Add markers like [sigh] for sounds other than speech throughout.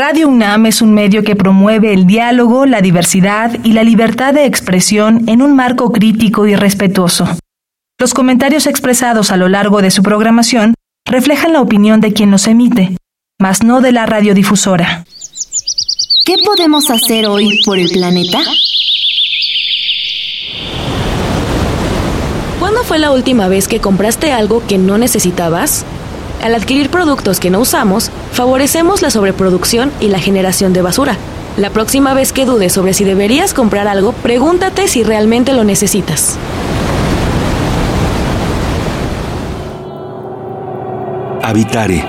Radio UNAM es un medio que promueve el diálogo, la diversidad y la libertad de expresión en un marco crítico y respetuoso. Los comentarios expresados a lo largo de su programación reflejan la opinión de quien los emite, mas no de la radiodifusora. ¿Qué podemos hacer hoy por el planeta? ¿Cuándo fue la última vez que compraste algo que no necesitabas? Al adquirir productos que no usamos, favorecemos la sobreproducción y la generación de basura. La próxima vez que dudes sobre si deberías comprar algo, pregúntate si realmente lo necesitas. Habitare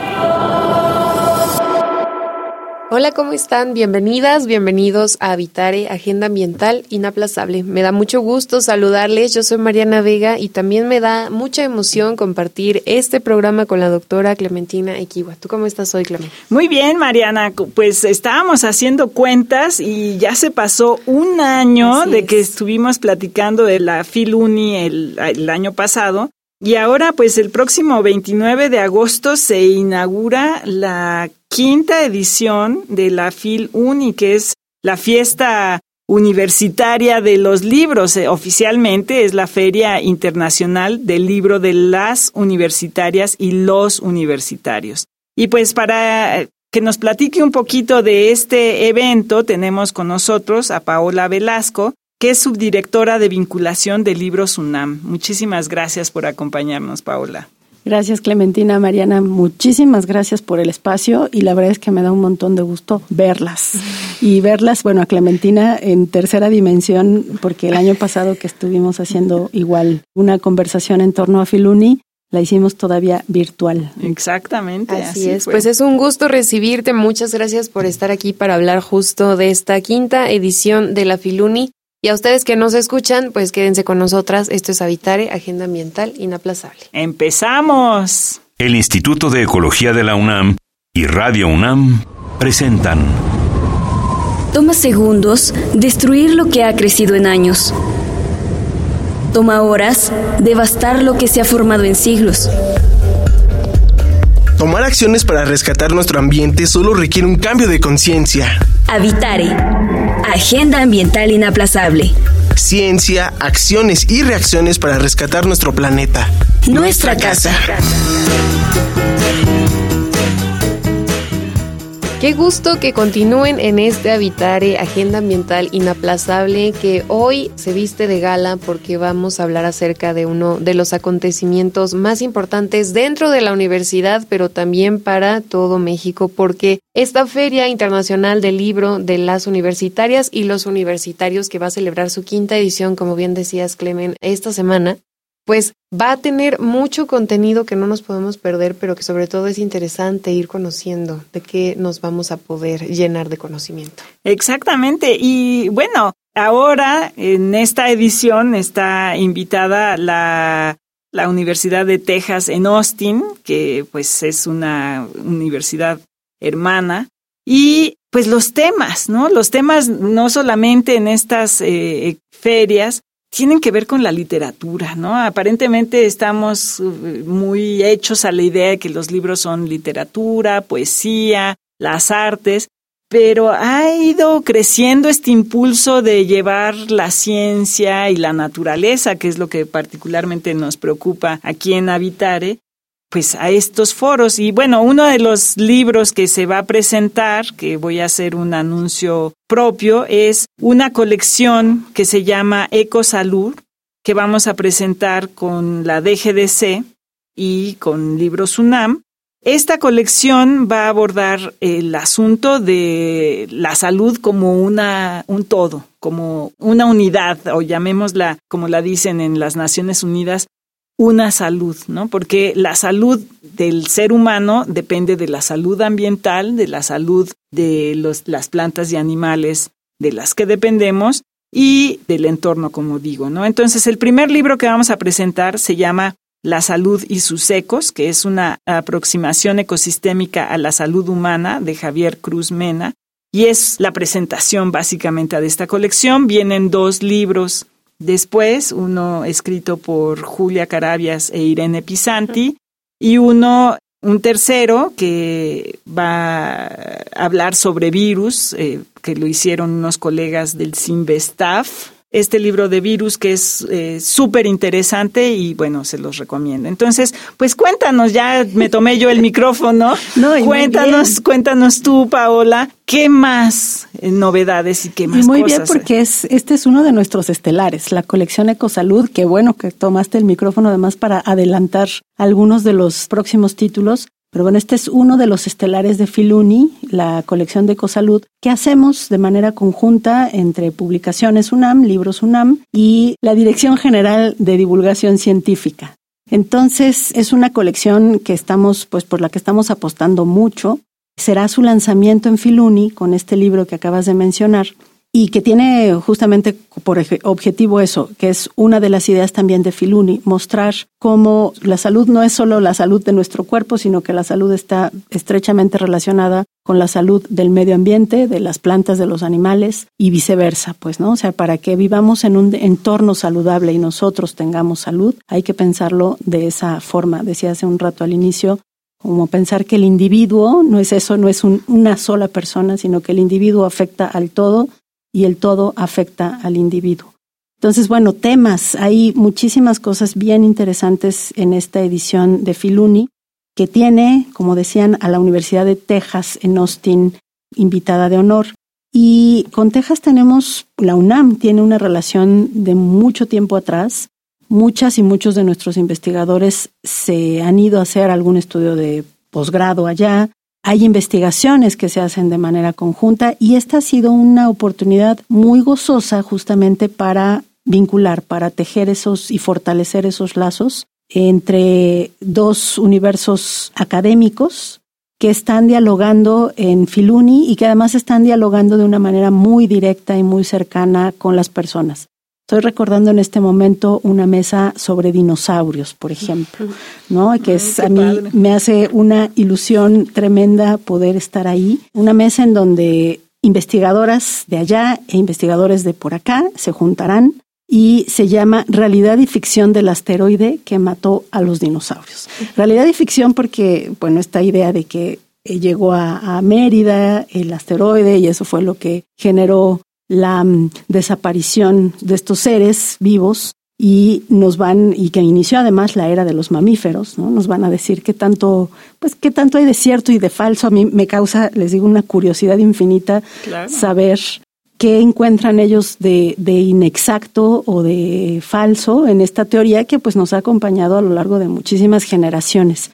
Hola, ¿cómo están? Bienvenidas, bienvenidos a Habitare, Agenda Ambiental Inaplazable. Me da mucho gusto saludarles. Yo soy Mariana Vega y también me da mucha emoción compartir este programa con la doctora Clementina Equiwa. ¿Tú cómo estás hoy, Clementina? Muy bien, Mariana. Pues estábamos haciendo cuentas y ya se pasó un año de que estuvimos platicando de la Filuni el, el año pasado. Y ahora, pues el próximo 29 de agosto se inaugura la quinta edición de la FIL Uni, que es la fiesta universitaria de los libros. Eh, oficialmente es la Feria Internacional del Libro de las Universitarias y los Universitarios. Y pues para que nos platique un poquito de este evento, tenemos con nosotros a Paola Velasco, que es subdirectora de vinculación de Libros UNAM. Muchísimas gracias por acompañarnos, Paola. Gracias Clementina, Mariana, muchísimas gracias por el espacio y la verdad es que me da un montón de gusto verlas. Y verlas, bueno, a Clementina en tercera dimensión, porque el año pasado que estuvimos haciendo igual una conversación en torno a Filuni, la hicimos todavía virtual. Exactamente. Así, es. Pues es un gusto recibirte. Muchas gracias por estar aquí para hablar justo de esta quinta edición de la Filuni. Y a ustedes que nos escuchan, pues quédense con nosotras. Esto es Habitare, Agenda Ambiental Inaplazable. ¡Empezamos! El Instituto de Ecología de la UNAM y Radio UNAM presentan. Toma segundos destruir lo que ha crecido en años. Toma horas devastar lo que se ha formado en siglos. Tomar acciones para rescatar nuestro ambiente solo requiere un cambio de conciencia. Habitare. Agenda Ambiental Inaplazable. Ciencia, acciones y reacciones para rescatar nuestro planeta. Nuestra, casa. Qué gusto que continúen en este Habitare Agenda Ambiental Inaplazable que hoy se viste de gala porque vamos a hablar acerca de uno de los acontecimientos más importantes dentro de la universidad, pero también para todo México, porque esta Feria Internacional del Libro de las Universitarias y los Universitarios que va a celebrar su quinta edición, como bien decías, Clemen, esta semana, pues va a tener mucho contenido que no nos podemos perder, pero que sobre todo es interesante ir conociendo de qué nos vamos a poder llenar de conocimiento. Exactamente. Y bueno, ahora en esta edición está invitada la, la Universidad de Texas en Austin, que pues es una universidad hermana. Y pues los temas, ¿no? Los temas no solamente en estas eh, ferias, tienen que ver con la literatura, ¿no? Aparentemente estamos uh, muy hechos a la idea de que los libros son literatura, poesía, las artes, pero ha ido creciendo este impulso de llevar la ciencia y la naturaleza, que es lo que particularmente nos preocupa aquí en Habitare, pues a estos foros. Y bueno, uno de los libros que se va a presentar, que voy a hacer un anuncio propio, es una colección que se llama Ecosalud, que vamos a presentar con la DGDC y con Libros UNAM. Esta colección va a abordar el asunto de la salud como una, un todo, como una unidad, o llamémosla, como la dicen en las Naciones Unidas, una salud, ¿no? Porque la salud del ser humano depende de la salud ambiental, de la salud de los, las plantas y animales de las que dependemos y del entorno, como digo, ¿no? Entonces, el primer libro que vamos a presentar se llama La salud y sus ecos, que es una aproximación ecosistémica a la salud humana de Javier Cruz Mena, y es la presentación básicamente de esta colección. Vienen dos libros Después, uno escrito por Julia Carabias e Irene Pisanti, y uno un tercero que va a hablar sobre virus, eh, que lo hicieron unos colegas del Simvestaf, este libro de virus que es eh, súper interesante y bueno, se los recomiendo. Entonces, pues cuéntanos, ya me tomé yo el micrófono. [laughs] No, cuéntanos, cuéntanos tú, Paola, ¿qué más eh, novedades y qué más y muy bien, porque es, este es uno de nuestros estelares, la colección Ecosalud, que bueno que tomaste el micrófono además para adelantar algunos de los próximos títulos. Pero bueno, este es uno de los estelares de Filuni, la colección de Ecosalud, que hacemos de manera conjunta entre Publicaciones UNAM, Libros UNAM y la Dirección General de Divulgación Científica. Entonces, es una colección que estamos, pues por la que estamos apostando mucho. Será su lanzamiento en Filuni con este libro que acabas de mencionar y que tiene justamente por objetivo eso, que es una de las ideas también de Filuni, mostrar cómo la salud no es solo la salud de nuestro cuerpo, sino que la salud está estrechamente relacionada con la salud del medio ambiente, de las plantas, de los animales y viceversa, pues, ¿no? O sea, para que vivamos en un entorno saludable y nosotros tengamos salud, hay que pensarlo de esa forma. Decía hace un rato al inicio, como pensar que el individuo no es eso, no es una sola persona, sino que el individuo afecta al todo y el todo afecta al individuo. Entonces, bueno, temas, hay muchísimas cosas bien interesantes en esta edición de Filuni, que tiene, como decían, a la Universidad de Texas en Austin invitada de honor. Y con Texas tenemos, la UNAM tiene una relación de mucho tiempo atrás. Muchas y muchos de nuestros investigadores se han ido a hacer algún estudio de posgrado allá. Hay investigaciones que se hacen de manera conjunta y esta ha sido una oportunidad muy gozosa justamente para vincular, para tejer esos y fortalecer esos lazos entre dos universos académicos que están dialogando en Filuni y que además están dialogando de una manera muy directa y muy cercana con las personas. Estoy recordando en este momento una mesa sobre dinosaurios, por ejemplo, ¿no? Que es a mí me hace una ilusión tremenda poder estar ahí. Una mesa en donde investigadoras de allá e investigadores de por acá se juntarán y se llama Realidad y ficción del asteroide que mató a los dinosaurios. Realidad y ficción porque, bueno, esta idea de que llegó a, a Mérida el asteroide y eso fue lo que generó la mm, desaparición de estos seres vivos y nos van y que inició además la era de los mamíferos, ¿no? Nos van a decir qué tanto, pues qué tanto hay de cierto y de falso. A mí me causa, les digo, una curiosidad infinita saber qué encuentran ellos de, de, inexacto o de falso en esta teoría que pues nos ha acompañado a lo largo de muchísimas generaciones.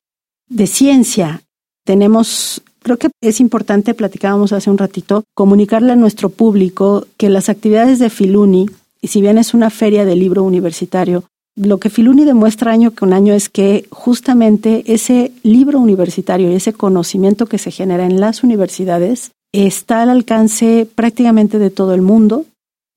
De ciencia tenemos Creo que es importante, platicábamos hace un ratito, comunicarle a nuestro público que las actividades de Filuni, y si bien es una feria de libro universitario, lo que Filuni demuestra año con año es que justamente ese libro universitario y ese conocimiento que se genera en las universidades está al alcance prácticamente de todo el mundo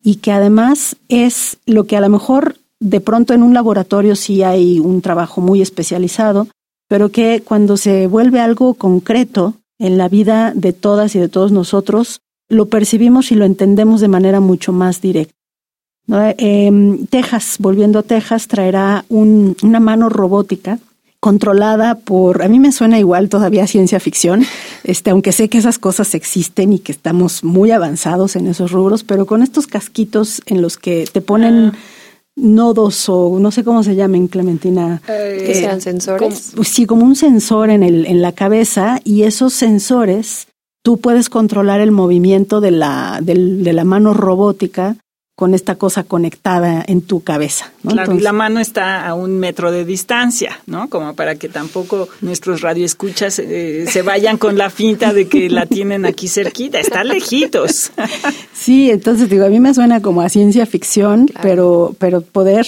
y que además es lo que a lo mejor de pronto en un laboratorio sí hay un trabajo muy especializado, pero que cuando se vuelve algo concreto en la vida de todas y de todos nosotros, lo percibimos y lo entendemos de manera mucho más directa. Em, Texas, volviendo a Texas, traerá una mano robótica controlada por, a mí me suena igual todavía ciencia ficción, este, aunque sé que esas cosas existen y que estamos muy avanzados en esos rubros, pero con estos casquitos en los que te ponen... Ah nodos o no sé cómo se llamen, Clementina. Eh, que sean sensores. sí, como un sensor en, el, en la cabeza y esos sensores tú puedes controlar el movimiento de la, de la mano robótica con esta cosa conectada en tu cabeza. Claro, y la mano está a un metro de distancia, ¿no? Como para que tampoco nuestros radioescuchas eh, se vayan con la finta de que la tienen aquí cerquita, está lejitos. [laughs] Sí, entonces digo, a mí me suena como a ciencia ficción, pero, pero poder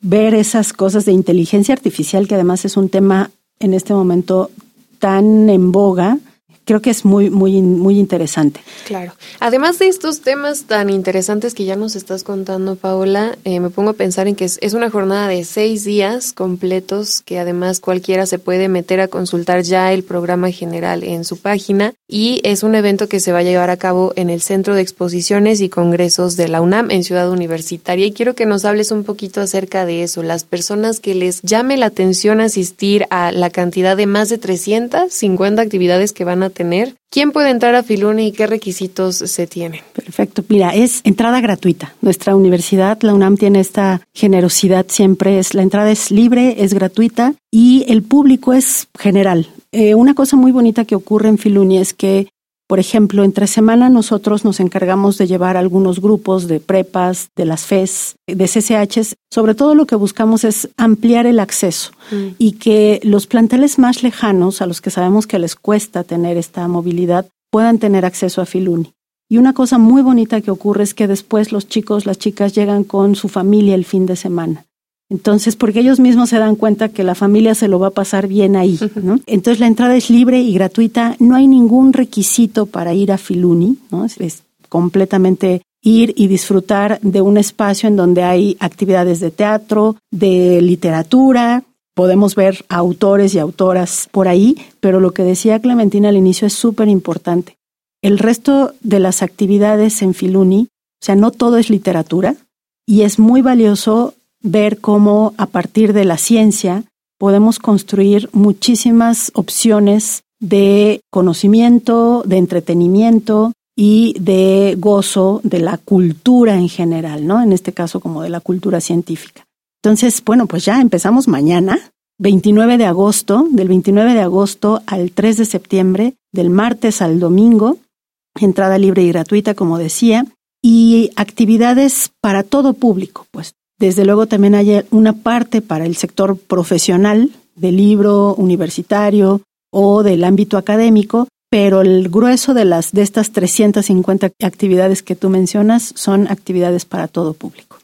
ver esas cosas de inteligencia artificial, que además es un tema en este momento tan en boga, creo que es muy, muy, muy interesante. Claro. Además de estos temas tan interesantes que ya nos estás contando, Paola, eh, me pongo a pensar en que es, es, una jornada de seis días completos que además cualquiera se puede meter a consultar ya el programa general en su página y es un evento que se va a llevar a cabo en el Centro de Exposiciones y Congresos de la UNAM en Ciudad Universitaria y quiero que nos hables un poquito acerca de eso, las personas que les llame la atención asistir a la cantidad de más de 350 actividades que van a tener. ¿Quién puede entrar a Filuni y qué requisitos se tienen? Perfecto. Mira, es entrada gratuita. Nuestra universidad, la UNAM, tiene esta generosidad siempre. Es la entrada es libre, es gratuita y el público es general. Eh, una cosa muy bonita que ocurre en Filuni es que por ejemplo, entre semana nosotros nos encargamos de llevar algunos grupos de prepas, de las FES, de CCHs. Sobre todo lo que buscamos es ampliar el acceso mm. y que los planteles más lejanos, a los que sabemos que les cuesta tener esta movilidad, puedan tener acceso a Filuni. Y una cosa muy bonita que ocurre es que después los chicos, las chicas llegan con su familia el fin de semana. Entonces, porque ellos mismos se dan cuenta que la familia se lo va a pasar bien ahí, ¿no? Entonces la entrada es libre y gratuita, no hay ningún requisito para ir a Filuni, ¿no? Es, completamente ir y disfrutar de un espacio en donde hay actividades de teatro, de literatura, podemos ver autores y autoras por ahí, pero lo que decía Clementina al inicio es súper importante. El resto de las actividades en Filuni, o sea, no todo es literatura, y es muy valioso ver cómo a partir de la ciencia podemos construir muchísimas opciones de conocimiento, de entretenimiento y de gozo de la cultura en general, ¿no? En este caso como de la cultura científica. Entonces, bueno, pues ya empezamos mañana, 29 de agosto, del 29 de agosto al 3 de septiembre, del martes al domingo, entrada libre y gratuita, como decía, y actividades para todo público, pues desde luego también hay una parte para el sector profesional del libro universitario o del ámbito académico, pero el grueso de las de estas 350 actividades que tú mencionas son actividades para todo público.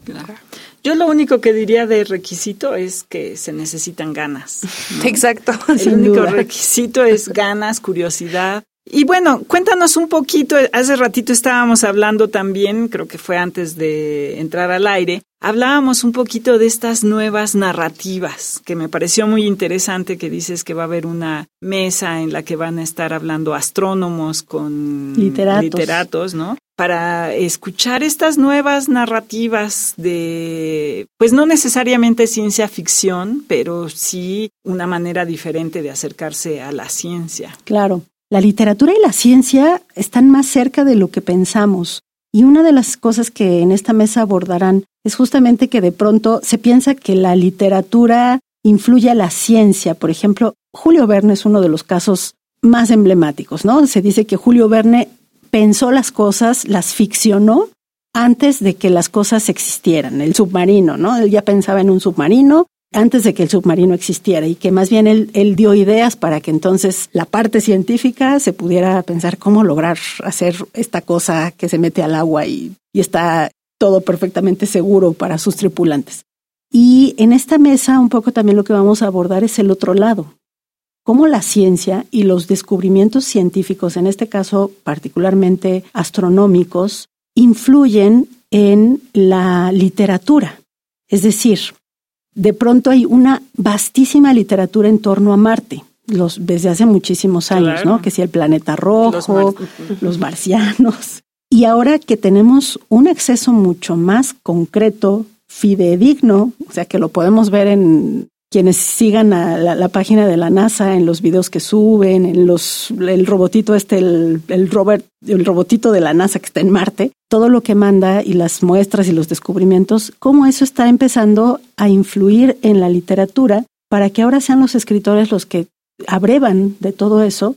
Yo lo único que diría de requisito es que se necesitan ganas. [laughs] Exacto. El único requisito es ganas, curiosidad y bueno, cuéntanos un poquito, hace ratito estábamos hablando también, creo que fue antes de entrar al aire, hablábamos un poquito de estas nuevas narrativas, que me pareció muy interesante que dices que va a haber una mesa en la que van a estar hablando astrónomos con literatos, literatos ¿no? Para escuchar estas nuevas narrativas de, pues no necesariamente ciencia ficción, pero sí una manera diferente de acercarse a la ciencia. Claro. La literatura y la ciencia están más cerca de lo que pensamos. Y una de las cosas que en esta mesa abordarán es justamente que de pronto se piensa que la literatura influye a la ciencia. Por ejemplo, Julio Verne es uno de los casos más emblemáticos, ¿no? Se dice que Julio Verne pensó las cosas, las ficcionó antes de que las cosas existieran. El submarino, ¿no? Él ya pensaba en un submarino antes de que el submarino existiera y que más bien él, dio ideas para que entonces la parte científica se pudiera pensar cómo lograr hacer esta cosa que se mete al agua y, y está todo perfectamente seguro para sus tripulantes. Y en esta mesa un poco también lo que vamos a abordar es el otro lado, cómo la ciencia y los descubrimientos científicos, en este caso particularmente astronómicos, influyen en la literatura. Es decir, de pronto hay una vastísima literatura en torno a Marte. Los, desde hace muchísimos años, ¿no? Que si el planeta rojo, los, marcianos. Y ahora que tenemos un acceso mucho más concreto, fidedigno, o sea que lo podemos ver en quienes sigan a la, página de la NASA, en los videos que suben, en los el robotito este, el, el Robert, el robotito de la NASA que está en Marte, todo lo que manda y las muestras y los descubrimientos, cómo eso está empezando a influir en la literatura para que ahora sean los escritores los que abrevan de todo eso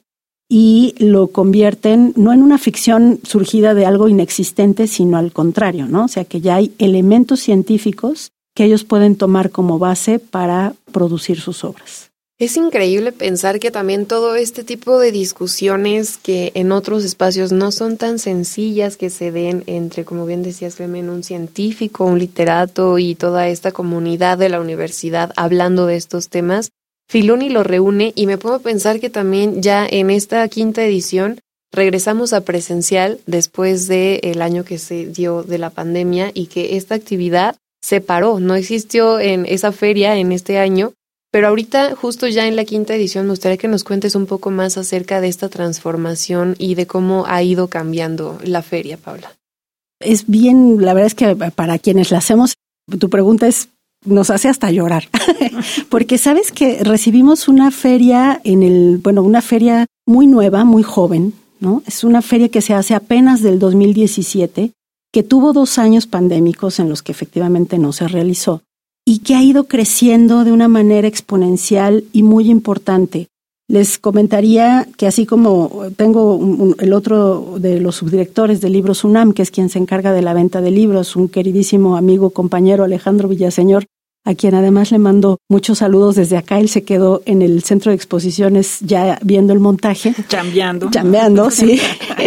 y lo convierten no en una ficción surgida de algo inexistente, sino al contrario, ¿no? O sea, que ya hay elementos científicos que ellos pueden tomar como base para producir sus obras. Es increíble pensar que también todo este tipo de discusiones que en otros espacios no son tan sencillas que se den entre, como bien decías, Clemen, un científico, un literato y toda esta comunidad de la universidad hablando de estos temas, Filuni lo reúne y me puedo pensar que también ya en esta quinta edición regresamos a presencial después del el año que se dio de la pandemia y que esta actividad se paró, no existió en esa feria en este año, pero ahorita justo ya en la quinta edición me gustaría que nos cuentes un poco más acerca de esta transformación y de cómo ha ido cambiando la feria, Paula. Es bien, la verdad es que para quienes la hacemos, tu pregunta es nos hace hasta llorar, [laughs] porque sabes que recibimos una feria en el, bueno, una feria muy nueva, muy joven, ¿no? Es una feria que se hace apenas del 2017, que tuvo dos años pandémicos en los que efectivamente no se realizó y que ha ido creciendo de una manera exponencial y muy importante. Les comentaría que así como tengo el otro de los subdirectores de Libros UNAM, que es quien se encarga de la venta de libros, un queridísimo amigo, compañero Alejandro Villaseñor, a quien además le mando muchos saludos desde acá. Él se quedó en el centro de exposiciones ya viendo el montaje. Chambeando. Chambeando, sí. [laughs]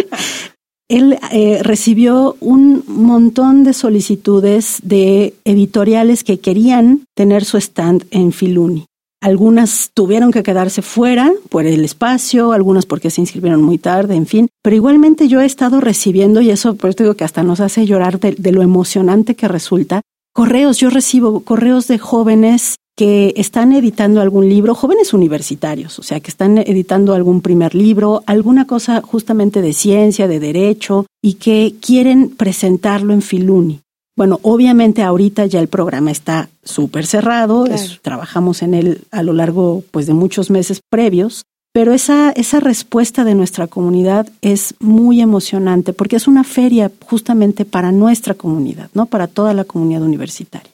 Él eh, recibió un montón de solicitudes de editoriales que querían tener su stand en Filuni. Algunas tuvieron que quedarse fuera por el espacio, algunas porque se inscribieron muy tarde, en fin. Pero igualmente yo he estado recibiendo, y eso por eso digo que hasta nos hace llorar de lo emocionante que resulta, correos, yo recibo correos de jóvenes que están editando algún libro, jóvenes universitarios, o sea, que están editando algún primer libro, alguna cosa justamente de ciencia, de derecho, y que quieren presentarlo en Filuni. Bueno, obviamente ahorita ya el programa está súper cerrado, trabajamos en él a lo largo pues, de muchos meses previos, pero esa, esa respuesta de nuestra comunidad es muy emocionante porque es una feria justamente para nuestra comunidad, ¿no? Para toda la comunidad universitaria.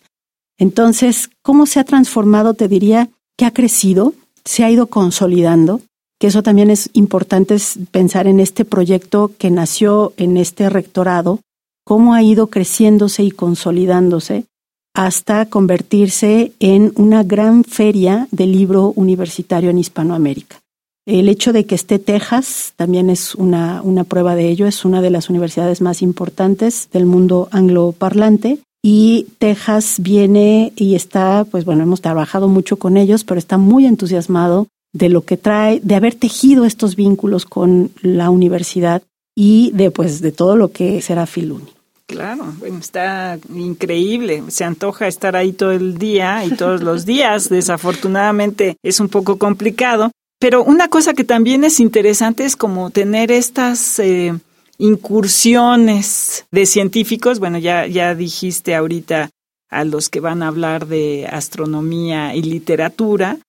Entonces, ¿cómo se ha transformado? Te diría que ha crecido, se ha ido consolidando, que eso también es importante pensar en este proyecto que nació en este rectorado, cómo ha ido creciéndose y consolidándose hasta convertirse en una gran feria de libro universitario en Hispanoamérica. El hecho de que esté Texas también es una, una prueba de ello, es una de las universidades más importantes del mundo angloparlante y Texas viene y está, pues bueno, hemos trabajado mucho con ellos, pero está muy entusiasmado de lo que trae, de haber tejido estos vínculos con la universidad y de pues de todo lo que será Filuni. Claro, bueno, está increíble. Se antoja estar ahí todo el día y todos los [laughs] días. Desafortunadamente es un poco complicado, pero una cosa que también es interesante es como tener estas eh, incursiones de científicos. Bueno, ya, ya dijiste ahorita a los que van a hablar de astronomía y literatura,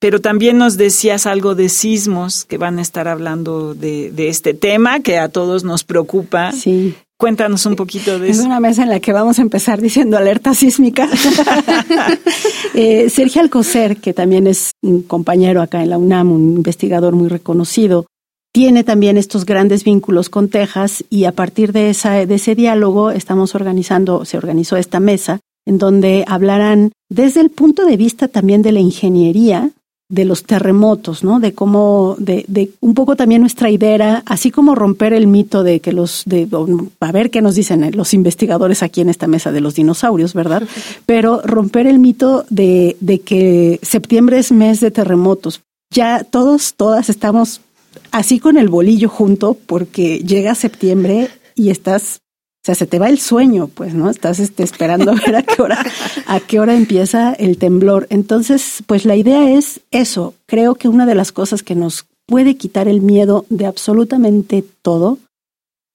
pero también nos decías algo de sismos, que van a estar hablando de, de este tema que a todos nos preocupa. Sí. Cuéntanos un poquito de eso. Es una mesa en la que vamos a empezar diciendo alerta sísmica. [laughs] eh, Sergio Alcocer, que también es un compañero acá en la UNAM, un investigador muy reconocido, tiene también estos grandes vínculos con Texas y a partir de, esa, de ese diálogo estamos organizando, se organizó esta mesa en donde hablarán desde el punto de vista también de la ingeniería, de los terremotos, ¿no? De cómo, de, de un poco también nuestra idea así como romper el mito de que los, de, a ver qué nos dicen eh, los investigadores aquí en esta mesa de los dinosaurios, ¿verdad? [laughs] Pero romper el mito de, de que septiembre es mes de terremotos. Ya todos, todas estamos así con el bolillo junto porque llega septiembre y estás o sea, se te va el sueño, pues, ¿no? Estás este, esperando a ver a qué hora, a qué hora empieza el temblor. Entonces, pues la idea es eso. Creo que una de las cosas que nos puede quitar el miedo de absolutamente todo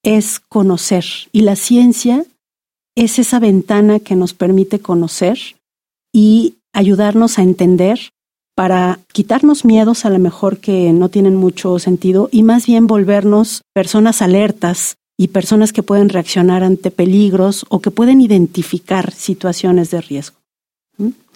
es conocer. Y la ciencia es esa ventana que nos permite conocer y ayudarnos a entender para quitarnos miedos a lo mejor que no tienen mucho sentido y más bien volvernos personas alertas y personas que pueden reaccionar ante peligros o que pueden identificar situaciones de riesgo.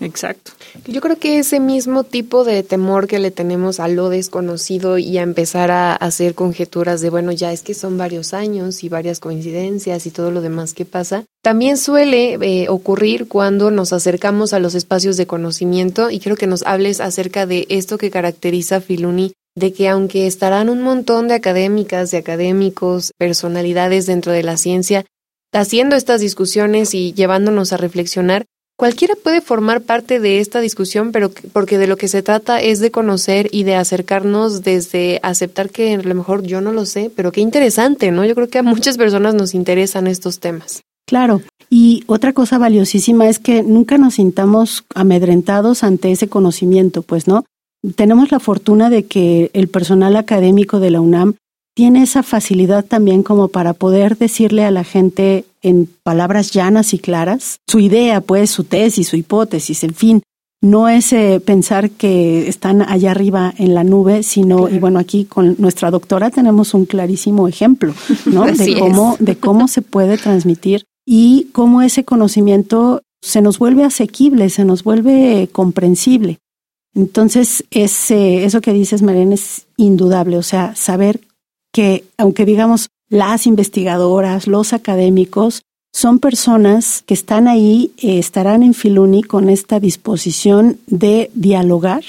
Exacto. Yo creo que ese mismo tipo de temor que le tenemos a lo desconocido y a empezar a hacer conjeturas de, bueno, ya es que son varios años y varias coincidencias y todo lo demás que pasa, también suele eh, ocurrir cuando nos acercamos a los espacios de conocimiento y creo que nos hables acerca de esto que caracteriza a Filuni de que aunque estarán un montón de académicas, de académicos, personalidades dentro de la ciencia, haciendo estas discusiones y llevándonos a reflexionar, cualquiera puede formar parte de esta discusión, pero porque de lo que se trata es de conocer y de acercarnos desde aceptar que a lo mejor yo no lo sé, pero qué interesante, ¿no? Yo creo que a muchas personas nos interesan estos temas. Claro. Y otra cosa valiosísima es que nunca nos sintamos amedrentados ante ese conocimiento, pues, ¿no? Tenemos la fortuna de que el personal académico de la UNAM tiene esa facilidad también como para poder decirle a la gente en palabras llanas y claras su idea, pues su tesis, su hipótesis, en fin. No es eh, pensar que están allá arriba en la nube, sino, y bueno, aquí con nuestra doctora tenemos un clarísimo ejemplo, ¿no? [laughs] de cómo, de cómo se puede transmitir y cómo ese conocimiento se nos vuelve asequible, se nos vuelve comprensible. Entonces, ese, eso que dices, Mariana, es indudable, o sea, saber que aunque digamos las investigadoras, los académicos, son personas que están ahí, eh, estarán en Filuni con esta disposición de dialogar,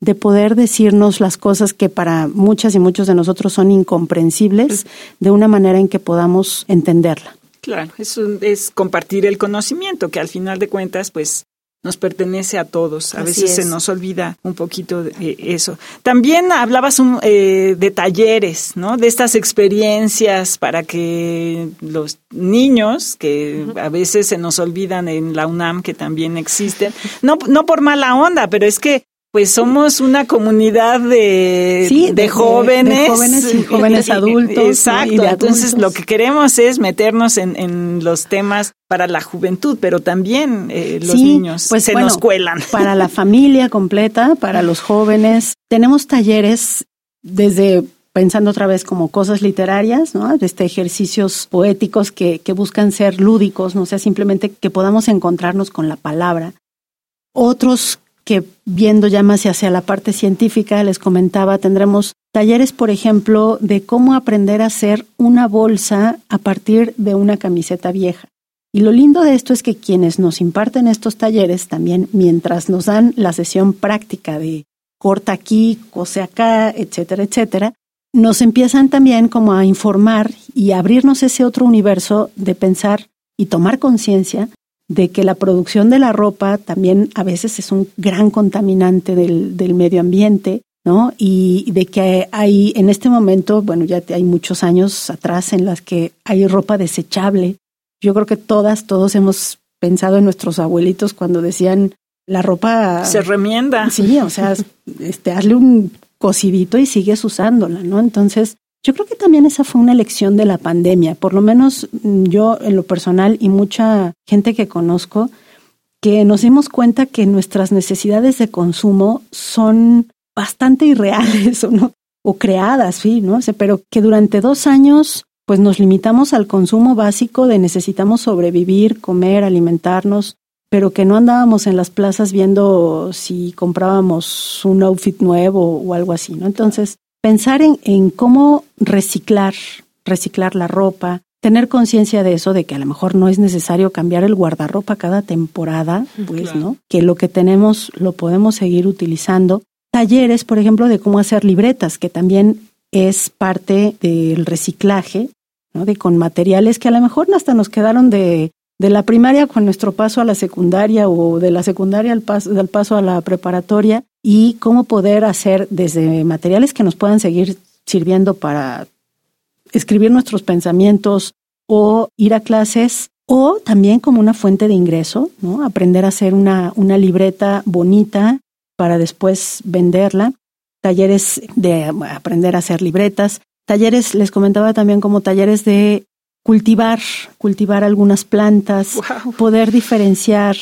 de poder decirnos las cosas que para muchas y muchos de nosotros son incomprensibles, de una manera en que podamos entenderla. Claro, es, es compartir el conocimiento, que al final de cuentas, pues nos pertenece a todos. A veces se nos olvida un poquito de eso. También hablabas eh, de talleres, ¿no? De estas experiencias para que los niños, que a veces se nos olvidan en la UNAM, que también existen, no, no por mala onda, pero es que pues somos una comunidad de, de, jóvenes. jóvenes y jóvenes [laughs] adultos. Exacto. Entonces lo que queremos es meternos en, en, los temas para la juventud, pero también eh, los niños pues, se nos cuelan. [laughs] Para la familia completa, para los jóvenes. Tenemos talleres desde pensando otra vez como cosas literarias, ¿no? Este ejercicios poéticos que, que buscan ser lúdicos, no sea simplemente que podamos encontrarnos con la palabra. Otros que viendo ya más hacia la parte científica, les comentaba, tendremos talleres, por ejemplo, de cómo aprender a hacer una bolsa a partir de una camiseta vieja. Y lo lindo de esto es que quienes nos imparten estos talleres también, mientras nos dan la sesión práctica de corta aquí, cose acá, etcétera, etcétera, nos empiezan también como a informar y abrirnos ese otro universo de pensar y tomar conciencia de que la producción de la ropa también a veces es un gran contaminante del, del medio ambiente, ¿no? Y de que hay en este momento, bueno, ya hay muchos años atrás en las que hay ropa desechable. Yo creo que todas, todos hemos pensado en nuestros abuelitos cuando decían la ropa se remienda. Sí, o sea, [laughs] este hazle un cocidito y sigues usándola, ¿no? Entonces, yo creo que también esa fue una lección de la pandemia, por lo menos mm, yo en lo personal y mucha gente que conozco, que nos dimos cuenta que nuestras necesidades de consumo son bastante irreales [laughs] o no o creadas, sí, ¿no? pero que durante dos años pues nos limitamos al consumo básico de necesitamos sobrevivir, comer, alimentarnos, pero que no andábamos en las plazas viendo si comprábamos un outfit nuevo o algo así, ¿no? Entonces, pensar en, en cómo reciclar, reciclar la ropa, tener conciencia de eso, de que a lo mejor no es necesario cambiar el guardarropa cada temporada, pues, ¿no? Que lo que tenemos lo podemos seguir utilizando. Talleres, por ejemplo, de cómo hacer libretas, que también es parte del reciclaje, ¿no? De con materiales que a lo mejor hasta nos quedaron de, de la primaria con nuestro paso a la secundaria o de la secundaria al paso, del paso a la preparatoria y cómo poder hacer desde materiales que nos puedan seguir sirviendo para escribir nuestros pensamientos o ir a clases o también como una fuente de ingreso, ¿no? Aprender a hacer una, una libreta bonita para después venderla, talleres de aprender a hacer libretas, talleres, les comentaba también como talleres de cultivar, cultivar algunas plantas, poder diferenciar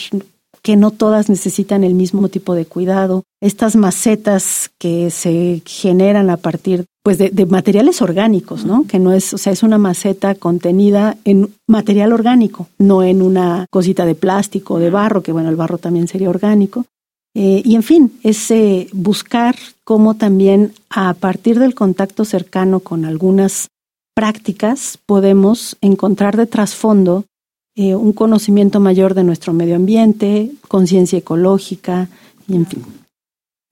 que no todas necesitan el mismo tipo de cuidado. Estas macetas que se generan a partir pues de, materiales orgánicos, ¿no? Que no es, o sea, es una maceta contenida en material orgánico, no en una cosita de plástico o de barro, que bueno, el barro también sería orgánico. Eh, y en fin, es eh, buscar cómo también a partir del contacto cercano con algunas prácticas podemos encontrar de trasfondo eh, un conocimiento mayor de nuestro medio ambiente, conciencia ecológica y en fin.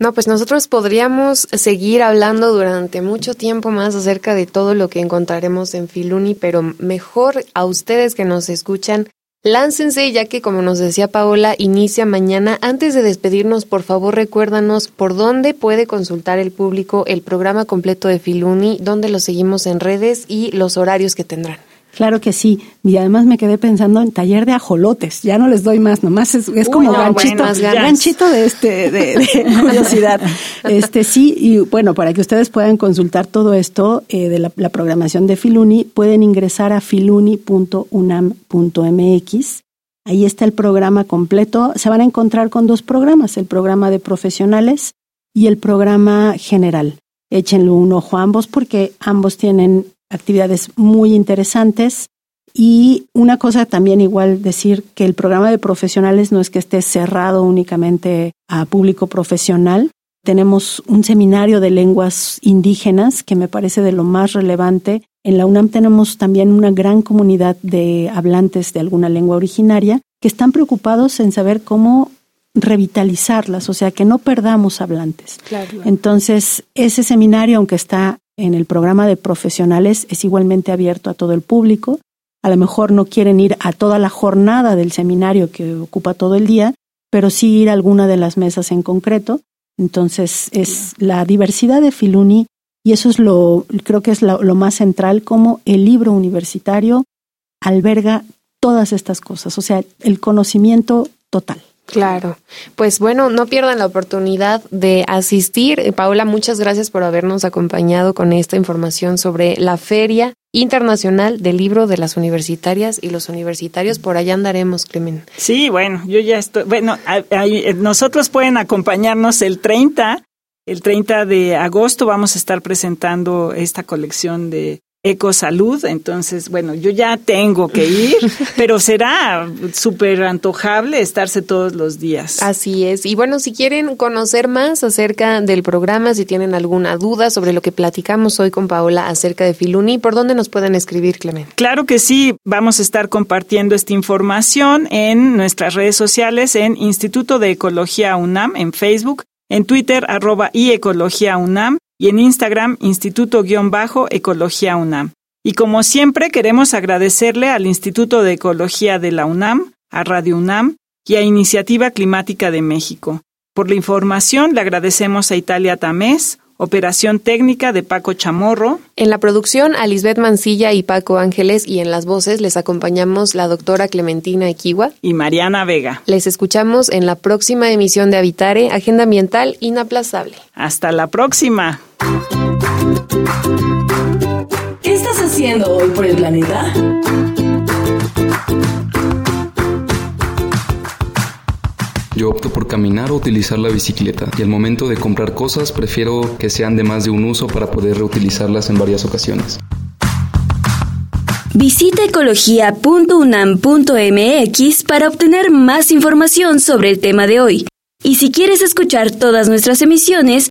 No, pues nosotros podríamos seguir hablando durante mucho tiempo más acerca de todo lo que encontraremos en Filuni, pero mejor a ustedes que nos escuchan Láncense ya que, como nos decía Paola, inicia mañana. Antes de despedirnos, por favor recuérdanos por dónde puede consultar el público el programa completo de Filuni, dónde lo seguimos en redes y los horarios que tendrán. Claro que sí. Y además me quedé pensando en taller de ajolotes. Ya no les doy más, nomás es, como ganchito, ganchito de este, de, [laughs] curiosidad. este sí, y bueno, para que ustedes puedan consultar todo esto eh, de la, la, programación de Filuni, pueden ingresar a filuni.unam.mx. Ahí está el programa completo. Se van a encontrar con dos programas, el programa de profesionales y el programa general. Échenle un ojo a ambos porque ambos tienen actividades muy interesantes. Y una cosa también igual decir que el programa de profesionales no es que esté cerrado únicamente a público profesional. Tenemos un seminario de lenguas indígenas que me parece de lo más relevante. En la UNAM tenemos también una gran comunidad de hablantes de alguna lengua originaria que están preocupados en saber cómo revitalizarlas, o sea, que no perdamos hablantes. Entonces, ese seminario, aunque está en el programa de profesionales es igualmente abierto a todo el público. A lo mejor no quieren ir a toda la jornada del seminario que ocupa todo el día, pero sí ir a alguna de las mesas en concreto. Entonces es la diversidad de Filuni y eso es lo, creo que es lo, lo más central, como el libro universitario alberga todas estas cosas, o sea, el conocimiento total. Claro, pues bueno, no pierdan la oportunidad de asistir. Eh, Paola, muchas gracias por habernos acompañado con esta información sobre la Feria Internacional del Libro de las Universitarias y los Universitarios. Por allá andaremos, Clemen. Sí, bueno, yo ya estoy. Bueno, nosotros pueden acompañarnos el 30. El 30 de agosto vamos a estar presentando esta colección de Ecosalud, entonces, bueno, yo ya tengo que ir, [laughs] pero será súper antojable estarse todos los días. Así es. Y bueno, si quieren conocer más acerca del programa, si tienen alguna duda sobre lo que platicamos hoy con Paola acerca de Filuni, ¿por dónde nos pueden escribir, Clemente? Claro que sí, vamos a estar compartiendo esta información en nuestras redes sociales, en Instituto de Ecología UNAM, en Facebook, en Twitter, arroba y Ecología UNAM, y en Instagram Instituto-Ecología UNAM. Y como siempre queremos agradecerle al Instituto de Ecología de la UNAM, a Radio UNAM y a Iniciativa Climática de México. Por la información le agradecemos a Italia Tamés, Operación técnica de Paco Chamorro. En la producción, a Lisbeth Mancilla y Paco Ángeles, y en las voces les acompañamos la doctora Clementina Equiwa y Mariana Vega. Les escuchamos en la próxima emisión de Habitare, Agenda Ambiental Inaplazable. Hasta la próxima. ¿Qué estás haciendo hoy por el planeta? Yo opto por caminar o utilizar la bicicleta y al momento de comprar cosas prefiero que sean de más de un uso para poder reutilizarlas en varias ocasiones. Visita ecología.unam.mx para obtener más información sobre el tema de hoy. Y si quieres escuchar todas nuestras emisiones,